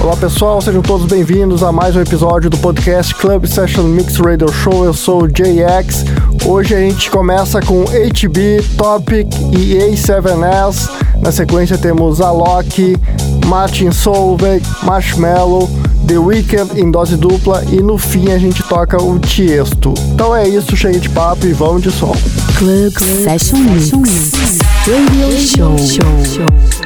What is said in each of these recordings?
Olá pessoal, sejam todos bem-vindos a mais um episódio do podcast Club Session Mix Radio Show. Eu sou o JX. Hoje a gente começa com HB, Topic e A7S. Na sequência temos Alok, Martin Solveig, Marshmallow, The Weeknd em dose dupla e no fim a gente toca o Tiesto. Então é isso, chega de papo e vamos de som. Club Session Mix Radio Show. Passing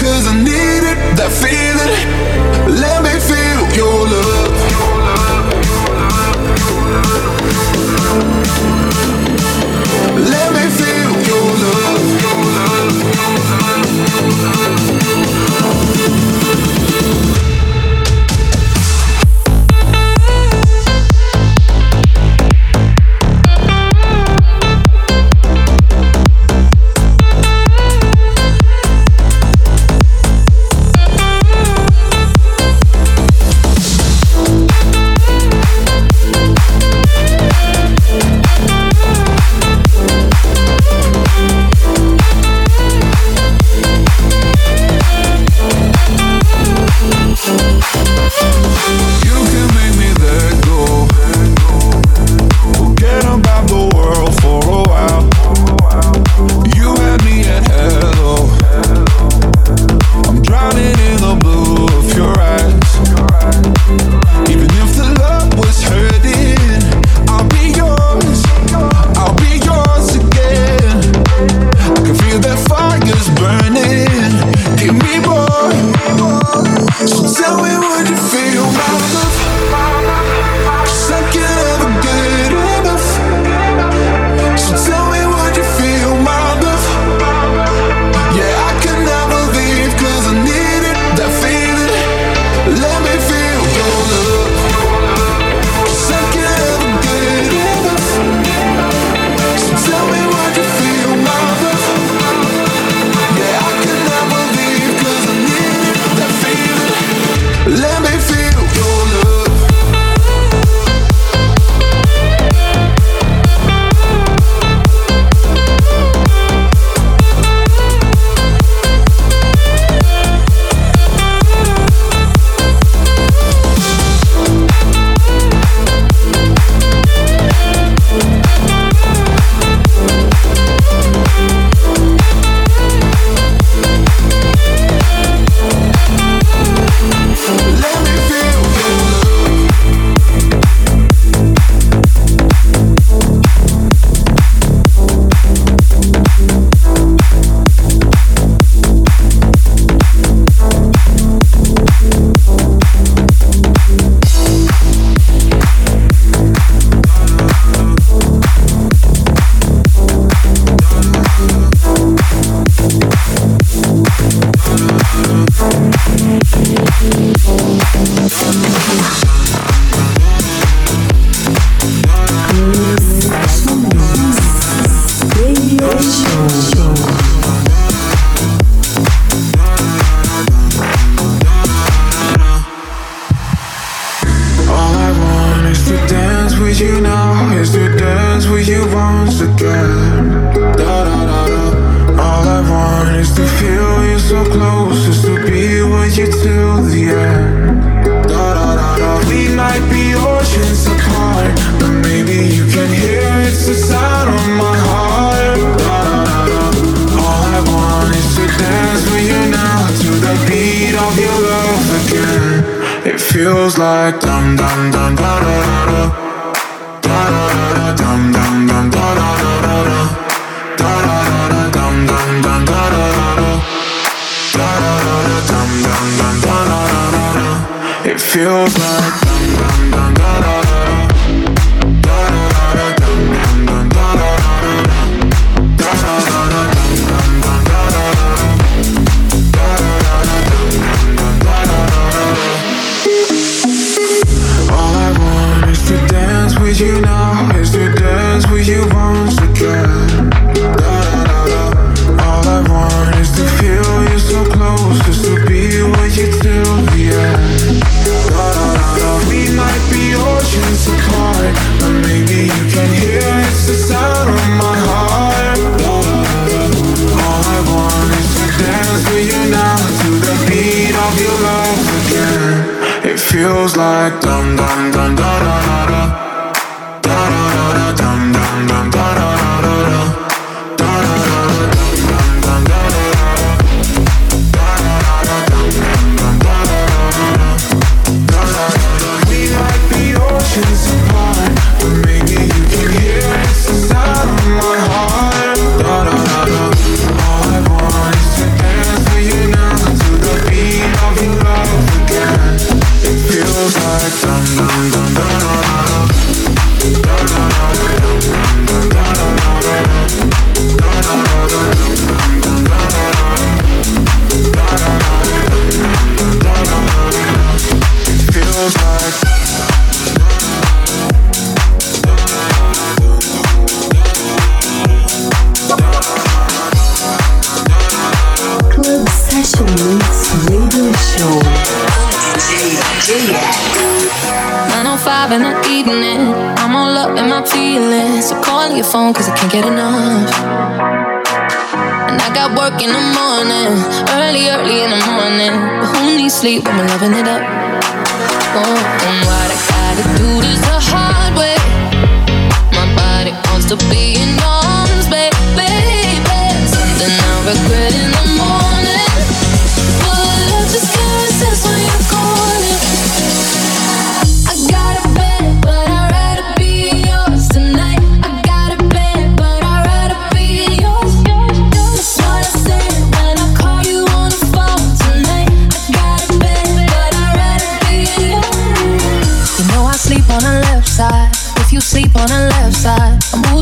cause I needed that feeling. dum dum dum da da da da da da da da dum dum dum da da da da da da da da da dum dum dum da da da da da da da da dum dum dum da da da da da. It feels like. all your phone cause I can't get enough. And I got work in the morning, early, early in the morning. But who needs sleep when we're loving it up? Oh, and what I gotta do this the hard way. My body wants to be in arms, baby. Something I regret.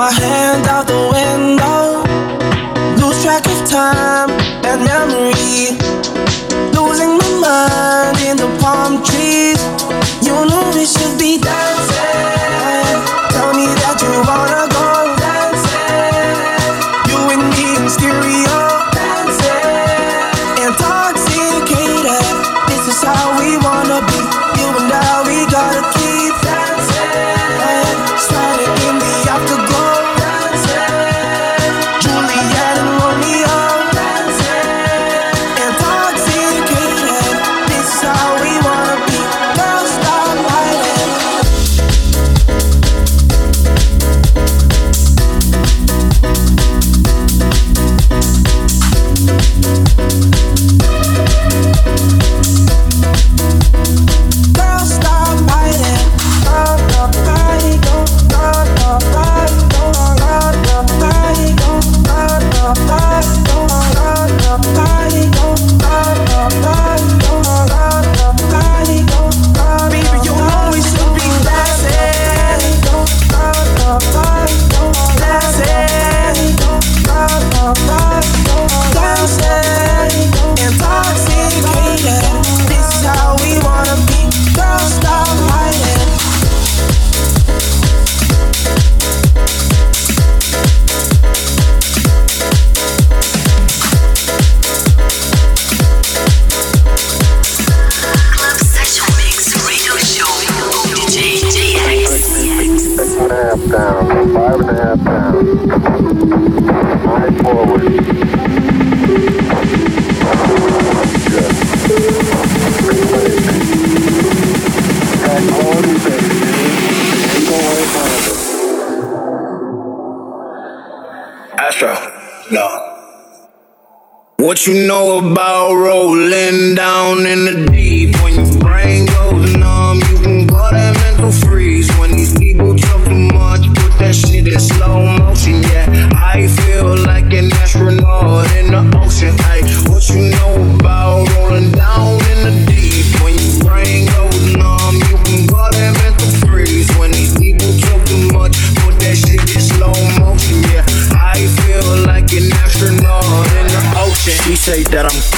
My hand out the window. Lose track of time and memory. Losing my mind in the palm trees. You know we should be dancing. You know about rolling down in the deep?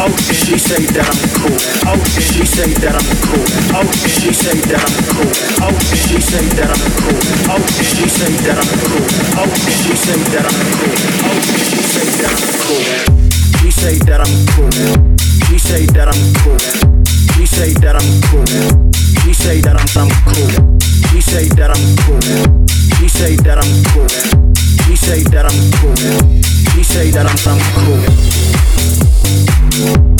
Ocean. She say that I'm cool. Ocean. She say that I'm cool. Ocean. She say that I'm cool. Ocean. She say that I'm cool. Ocean. She say that I'm cool. Ocean. She say that I'm cool. Ocean. She say that I'm cool. She say that I'm cool. She say that I'm cool. She say that I'm cool. She say that I'm I'm cool. She say that I'm cool. She say that I'm cool. She say that I'm cool. She say that I'm I'm cool. Thank you.